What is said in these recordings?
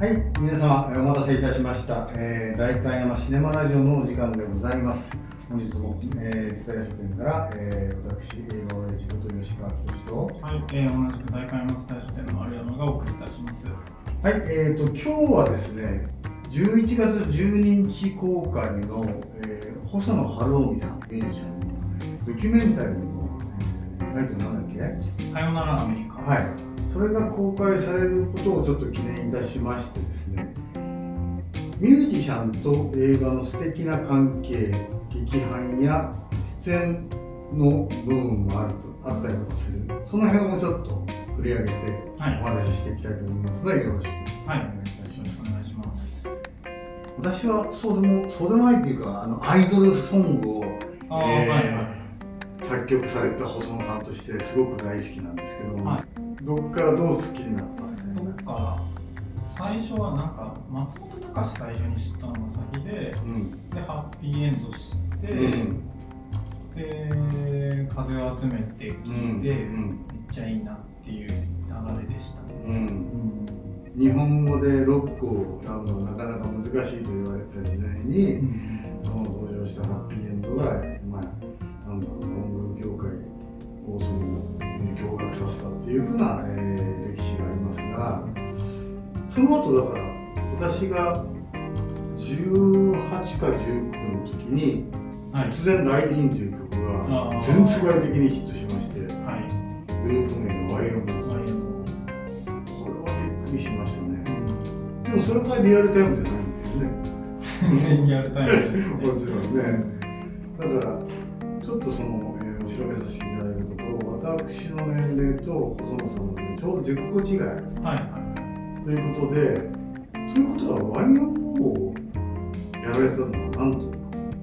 はい、皆様お待たせいたしました。えー、大観山シネマラジオのお時間でございます。本日も、えー、蔦屋書店から、えー、私、映画親父こと吉川仁と、はい、えー、同じく大会松大書店の丸山がお送りいたします。はい、えーと、今日はですね、11月12日公開の、えー、細野晴臣さん、ミュージシャンのドキュメンタリーの、えータイトルなんだっけ？さよならアメリカ。はい、それが公開されることをちょっと記念いたしましてですねミュージシャンと映画の素敵な関係劇伴や出演の部分もあるとあったりとかするその辺をちょっと取り上げてはいお話ししていきたいと思いますのでよろしくおはい願いいたします、しくお願い。私はそうでもそうでもないっていうかあのアイドルソングをえーはいはい。作曲された細野さんとしてすごく大好きなんですけども、はどっからどう好きになったみたいな最初はなんか松本隆最初に知ったのが先で、うん。でハッピーエンドして、うん。で風を集めて聞いて、うん。めっちゃいいなっていう流れでしたね。日本語でロックを歌うのはなかなか難しいと言われてた時代に、うん。その登場したハッピーエンドが、いうふうな、えー歴史がありますがその後だから私が18か19の時にはい。突然「ライディーン」という曲が全世界的にヒットしましてはい。グループ名が YMO これはびっくりしましたね。でもそれからリアルタイムじゃないんですよね。全然リアルタイムですね。もちろんね。だからちょっとその、えーお調べさせて私の年齢と細野さんの年齢ちょうど10個違いはいはい。ということでということは YMO をやられたのはなんと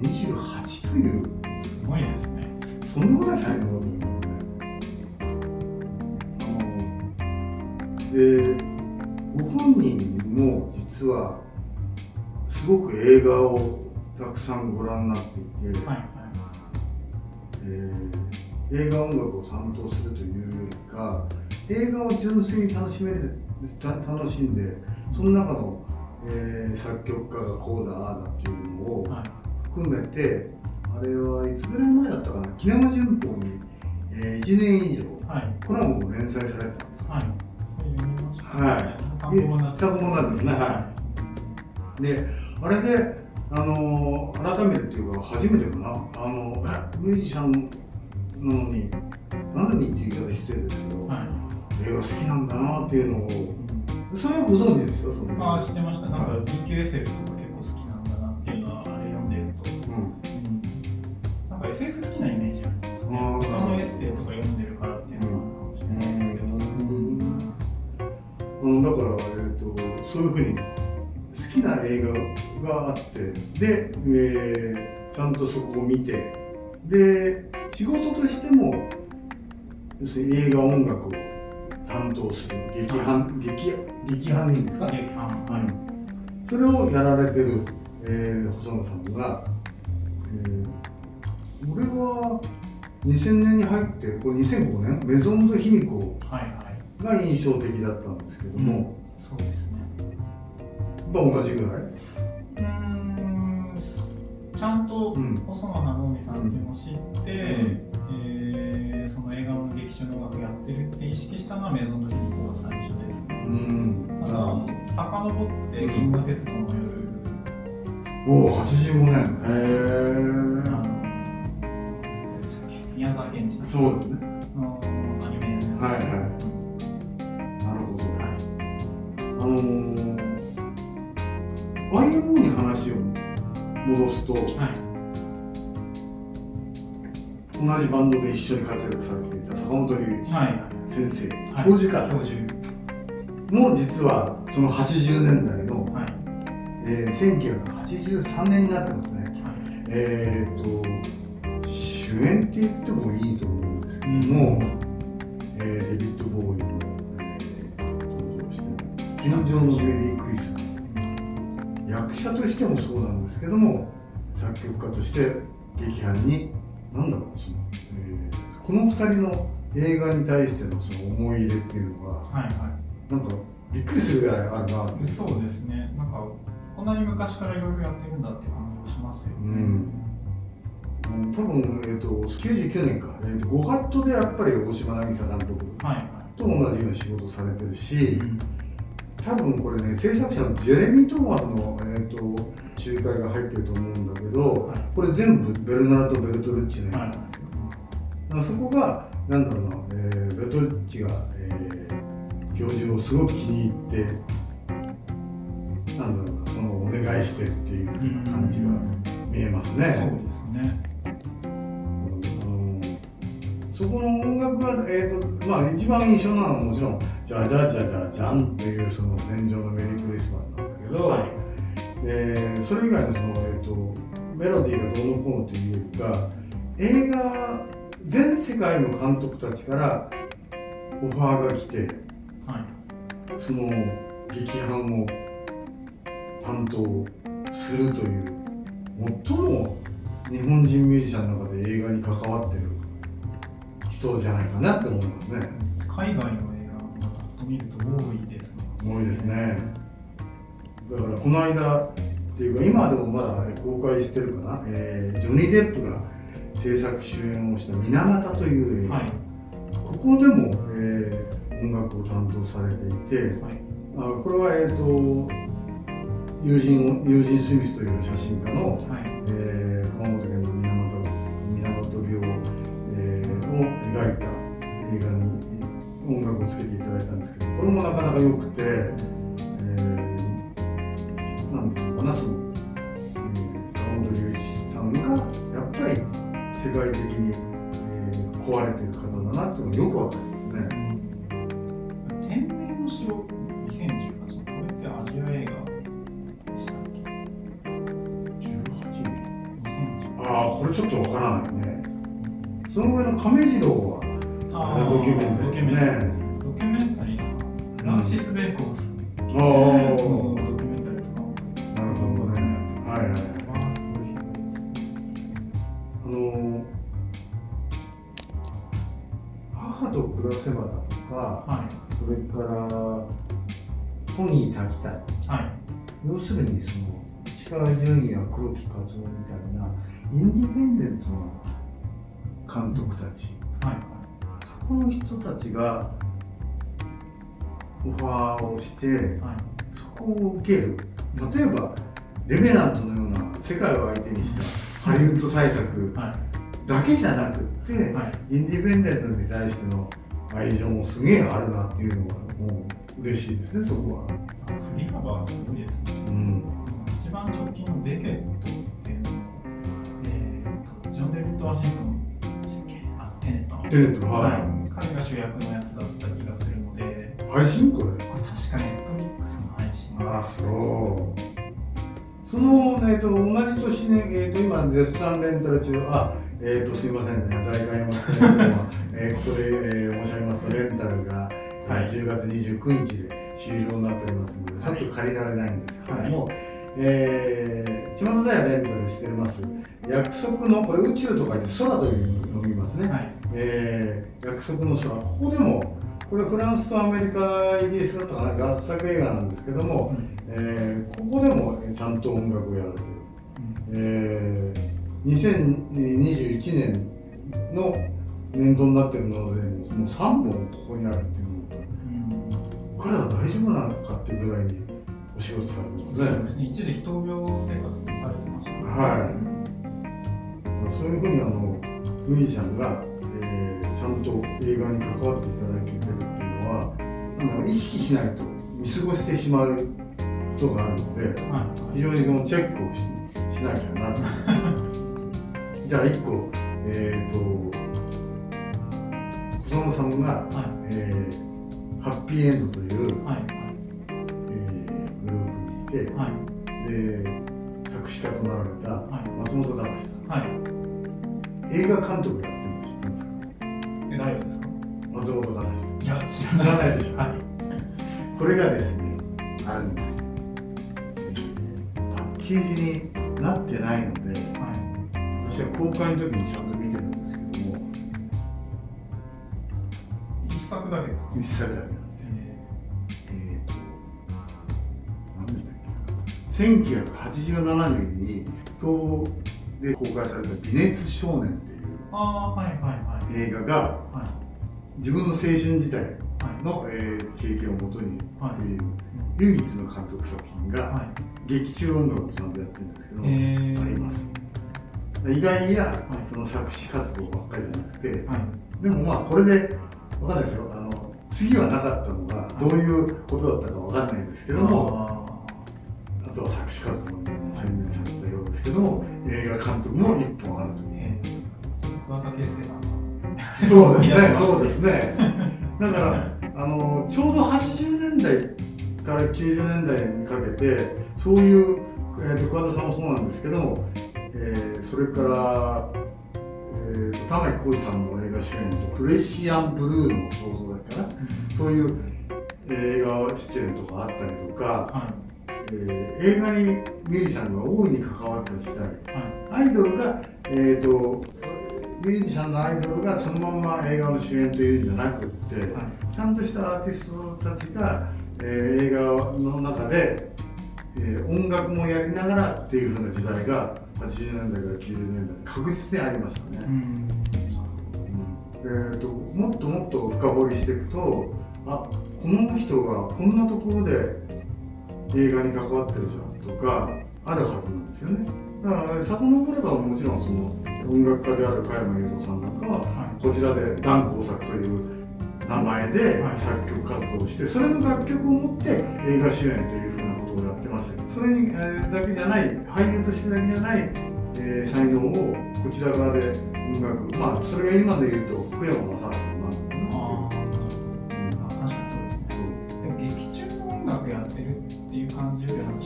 28というすごいですね。そんなことない才能だと思いますね。あのでご本人も実はすごく映画をたくさんご覧になっていて、はいはい。えー映画音楽を担当するというよりか映画を純粋に楽しめるた楽しんでその中の、えー作曲家がこうだああだっていうのをはい。含めてあれはいつぐらい前だったかな「キネマ旬報に」えー1年以上はい。コラムを連載されてたんですよ。はい。はい。単語になるねはであれで、あのー改めてっていうか初めてかな、あのえミュージシャンなのに何にっていう言い方失礼ですけど、い。はい。映画好きなんだなっていうのをそれはご存知ですよそのああ、知ってました。なんか BQSF とか結構好きなんだなっていうのはあれ読んでると。うんうん。なんか SF 好きなイメージありますね。他のエッセイとか読んでるからっていうのはあるかもしれないですけど。うん、だから、えー、とそういうふうに好きな映画があってで、えーちゃんとそこを見てで仕事としても要するに映画音楽を担当する劇伴劇劇伴でいいんですか、はい。それをやられてる、えー細野さんが、えー俺は2000年に入ってこれ2005年？メゾンド卑弥呼はいはい。が印象的だったんですけども、そうですね。まあ同じぐらい？ちゃんとうん。細野晴臣さんっていうのを知って、えーその映画の劇中の音楽やってるって意識したのはメゾンの日にが最初ですね。うん。ただ、遡って銀河鉄道の夜、おお85年。へあえ宮沢賢治そうですね。のアニメのやつですね。はいはい戻すとはい。同じバンドで一緒に活躍されていた坂本龍一はい。先生、はい。教授か教授も実はその80年代の、はい。えー、1983年になってますね。はい。えー、と主演って言ってもいいと思うんですけども、えーデビッド・ボーイの、えー登場して「戦場のメリークリスマス」役者としてもそうなんですけども作曲家として劇伴に何だろうその、えーこの2人の映画に対してのその思い入れっていうのがはいはい。なんかびっくりするぐらいあるなそうですね。なんかこんなに昔からいろいろやってるんだって感じがしますよね、うん。うん多分、えー、と99年か、えー、とゴハットでやっぱり大島渚監督と同じような仕事されてるし、い、うん多分これね制作者のジェレミー・トーマスの、えー、と仲介が入ってると思うんだけど、はい。これ全部ベルナルド・ベルトルッチの映画なんですよ、だからそこがなんだろうな、えーベルトルッチが、えー教授をすごく気に入ってなんだろうなそのお願いしてるっていう感じが見えますね、そうですねそこの音楽が、えーとまあ、一番印象なのはもちろん「じゃじゃじゃじゃじゃん」っていうその天井のメリークリスマスなんだけど、はい。えーそれ以外のその、えー、とメロディーがどうのこうのというよりか映画全世界の監督たちからオファーが来てはい。その劇伴を担当するという最も日本人ミュージシャンの中で映画に関わってる人じゃないかなって思いますね。海外の映画をと見ると多いですね。多いですね。だからこの間っていうか今でもまだ公開してるかな、えージョニー・デップが制作主演をした「水俣」という映画、はい。ここでも、えー音楽を担当されていて。はい。あこれは、えー、と友人を友人スミスという写真家の、はい。えー音楽をつけていただいたんですけどこれもなかなか良くて、えー、なんていうのかなその、えー坂本龍一さんがやっぱり世界的に、えー壊れてる方だなっていうのがよくわかりますね。天明の城2018年これってアジア映画でしたっけ18年2018ああこれちょっとわからないね。その上の亀次郎はあれドキュメンタリー。ドキュメンタリね。ー。ドキュメンシス・ベーコンあのあドキュメンタリー。とかもなるほどね。はいはい。まあすごい。広いですねあの母と暮らせばだとか、はそれからトニー滝谷、い。はい。要するにその石川淳也、黒木和夫みたいなインディペンデントな監督たち、はいそこの人たちがオファーをして、はい。そこを受ける。例えばレベナントのような世界を相手にしたハリウッド対策はい。だけじゃなくって、はい。インディペンデントに対しての愛情もすげえあるなっていうのがもう嬉しいですねそこは。あ振り幅がすごいですね。うん、一番直近のベケットっていうのをえーとジョン・デビッド・ワシントンテネットの。テネットはい。はい彼が主役のやつだった気がするので。配信これ？確かネットフリックスの配信。あそう。その、えー、と同じ年に、えー、と今絶賛レンタル中。あえー、とすいませんね。大会山ステーは、えーここで、えー申し上げますとレンタルが、えーはい10月29日で終了になっておりますのでちょっと借りられないんですけども、えー、巷ではレンタルしてます？約束のこれ宇宙と書いて空という読みますね、はい。えー約束の空。ここでもこれフランスとアメリカイギリスだったかな合作映画なんですけども、えーここでもちゃんと音楽をやられてる、えー2021年の年度になってるのでもう3本ここにあるっていうの。が彼ら大丈夫なのかっていうぐらいにお仕事されてますね。ですね。一時期闘病生活されてました。ねはい。そういうふうにあのミュージシャンが、えーちゃんと映画に関わっていただけてるっていうのはあの意識しないと見過ごしてしまうことがあるのではい。非常にそのチェックをししなきゃなと。じゃあ1個えっ、と細野さんが、はい。えーハッピーエンドという、はいはい。で作詞家となられたはい。松本隆さん。はい。映画監督やってるの知ってますか？え誰ですか？松本隆いや知知らないでしょ。はい。これがですねあるんですよ、えーパッケージになってないのではい。私は公開の時にちゃんと見てるんですけども一作だけですか？一作だけなんですよ、え1987年に東で公開された「微熱少年」っていう映画がはい。自分の青春時代はい。の、えー経験をもとにはいっていう唯一の監督作品がはい。劇中音楽をちゃんとやってるんですけど、えー。あります。意外やいその作詞活動ばっかりじゃなくて、はい。でもまあこれでわかんないですよ。あの次はなかったのがどういうことだったかわかんないんですけども、とは作詞活動に専念されたようですけども映画監督も一本あるとーえー桑田佳祐さんがそうですねそうですね。だからあのちょうど80年代から90年代にかけてそういう、えーと桑田さんもそうなんですけども、えーそれから、えーと玉置浩二さんの映画主演と「プレシアンブルーの肖像」だからそういう映画出演とかあったりとか、はえー映画にミュージシャンが大いに関わった時代。いはい。アイドルが、えー、とミュージシャンのアイドルがそのまま映画の主演というんじゃなくって、はい。ちゃんとしたアーティストたちが、えー映画の中で、えー音楽もやりながらっていう風な時代が80年代から90年代確実にありましたね。うん。えー、ともっともっと深掘りしていくとあこの人がこんなところで映画に関わってるじゃんとかあるはずなんですよね。だから遡ればもちろんその音楽家である加山雄三さんなんかははこちらで「断工作」という名前ではい。作曲活動をしてそれの楽曲を持って映画主演というふうなことをやってましたけどそれに、えーだけじゃない俳優としてだけじゃない、えー才能をこちら側で音楽まあそれが今で言うと福山雅治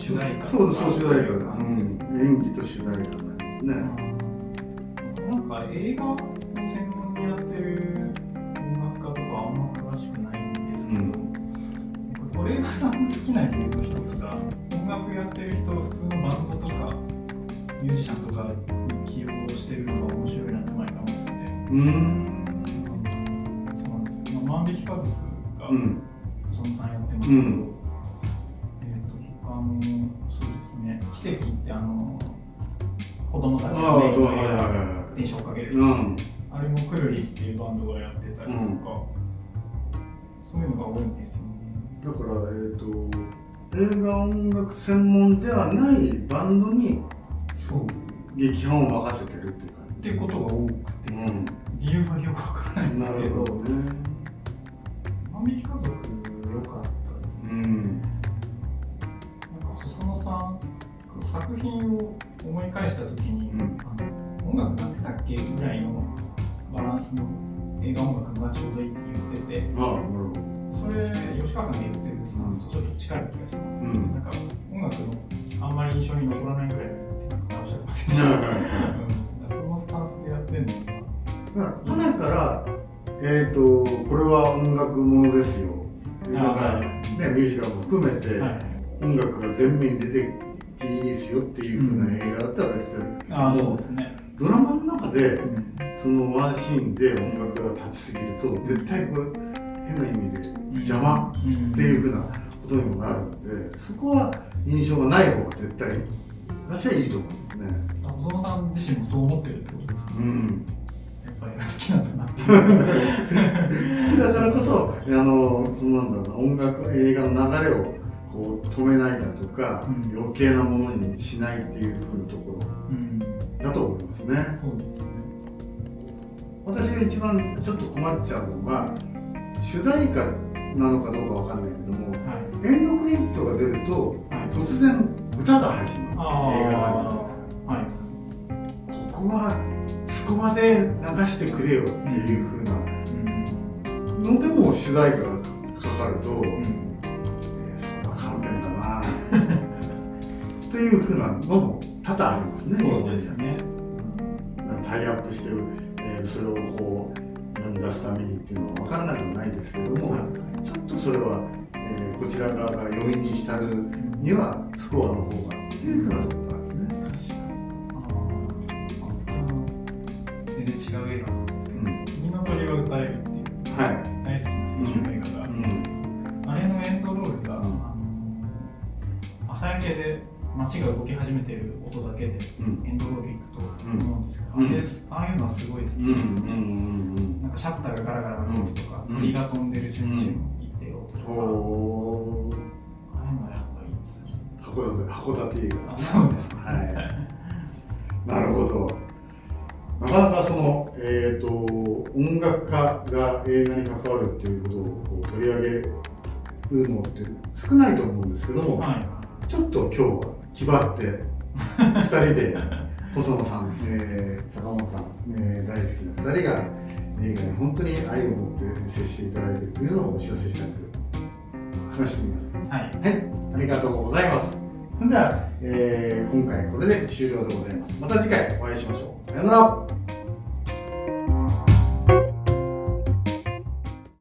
主題歌。そうですそう主題歌だ、ううん。ん、演技と主題歌になりますね、なんか映画を専門にやってる音楽家とかあんま詳しくないんですけど、僕是枝さんの好きな理由の一つが音楽やってる人普通のバンドとかミュージシャンとかに起用してるのが面白いなって毎回思ってて、うん。そうなんですよ、まあ、万引き家族がうん。そのさんやってますけど、うんのそうですね。奇跡ってあの子供たちああのそうはいはいは電車をかける、いうん。あれもくるりっていうバンドがやってたりとか、そういうのが多いんですよね。だからえっ、と映画音楽専門ではないバンドにそう。っ劇伴を任せてるっていう感ていうことが多くて、じ理由はよくわからないんですけど、ね作品を思い返したときに、うん。あの音楽なってたっけぐらいのバランスの映画音楽がちょうどいいって言ってて、それ吉川さんが言ってるスタンスとちょっと近い気がします。うん。なんか音楽のあんまり印象に残らないぐらいってなんかおっしゃってません。でした。うんそのスタンスでやってるのから花からえっ、とこれは音楽ものですよ。だからねミュージカルも含めて、はい、音楽が前面に出てきていいですよっていう風な映画だったら別ですけどああそうもですね。ドラマの中でうんそのワンシーンで音楽が立ちすぎると絶対これ変な意味で邪魔っていう風なことにもなるのでそこは印象がない方が絶対私はいいと思うんですね。細野さん自身もそう思ってるってことですか、うんやっぱり好きなんだな。好きだからこそあのそのなんだろうな音楽映画の流れをこう止めないだとか、うん余計なものにしないっていうとこうん、ろだと思いますね。そうですね。私が一番ちょっと困っちゃうのが主題歌なのかどうかわかんないけどもはい。エンドクレジットが出るとはい。突然歌が始まる映画が始まるんですよはい。ここはスコアで流してくれよっていう風なうん。のでも主題歌がかかると、うん。えーそれは勘弁だなっていう風なのも多々ありますねそうですね。タイアップして、えーそれをこう世に出すためにっていうのは分からなくもないですけども、ちょっとそれは、えーこちら側が余韻に浸るにはスコアの方がっていうふうなところなんですね。確かに。ああ。全然違う映画なんですけど、うん君の鳥は歌えるっていうはい。大好きな青春映画が、うん。あれのエンドロールが、うん朝焼けで街が動き始めてる音だけでうん。エンドロールいくと思うんですけど、うん。あれああいうのはすごい好きですね、なんかシャッターがガラガラの音とか、うん。鳥が飛んでるチュンチュンとか、うんああいうのはやっぱいいですね。函館映画ですね。そうですね。はい。なるほど。なかなかその、えー、と音楽家が映画に関わるっていうことをこう取り上げるのって少ないと思うんですけども、はいちょっと今日は気張って2人で細野さん、えー坂本さん、えー大好きな2人が映画に本当に愛を持って接していただいているというのをお知らせしたく話してみます。はいはい、ありがとうございます。それでは、えー今回これで終了でございます。また次回お会いしましょう。さようなら。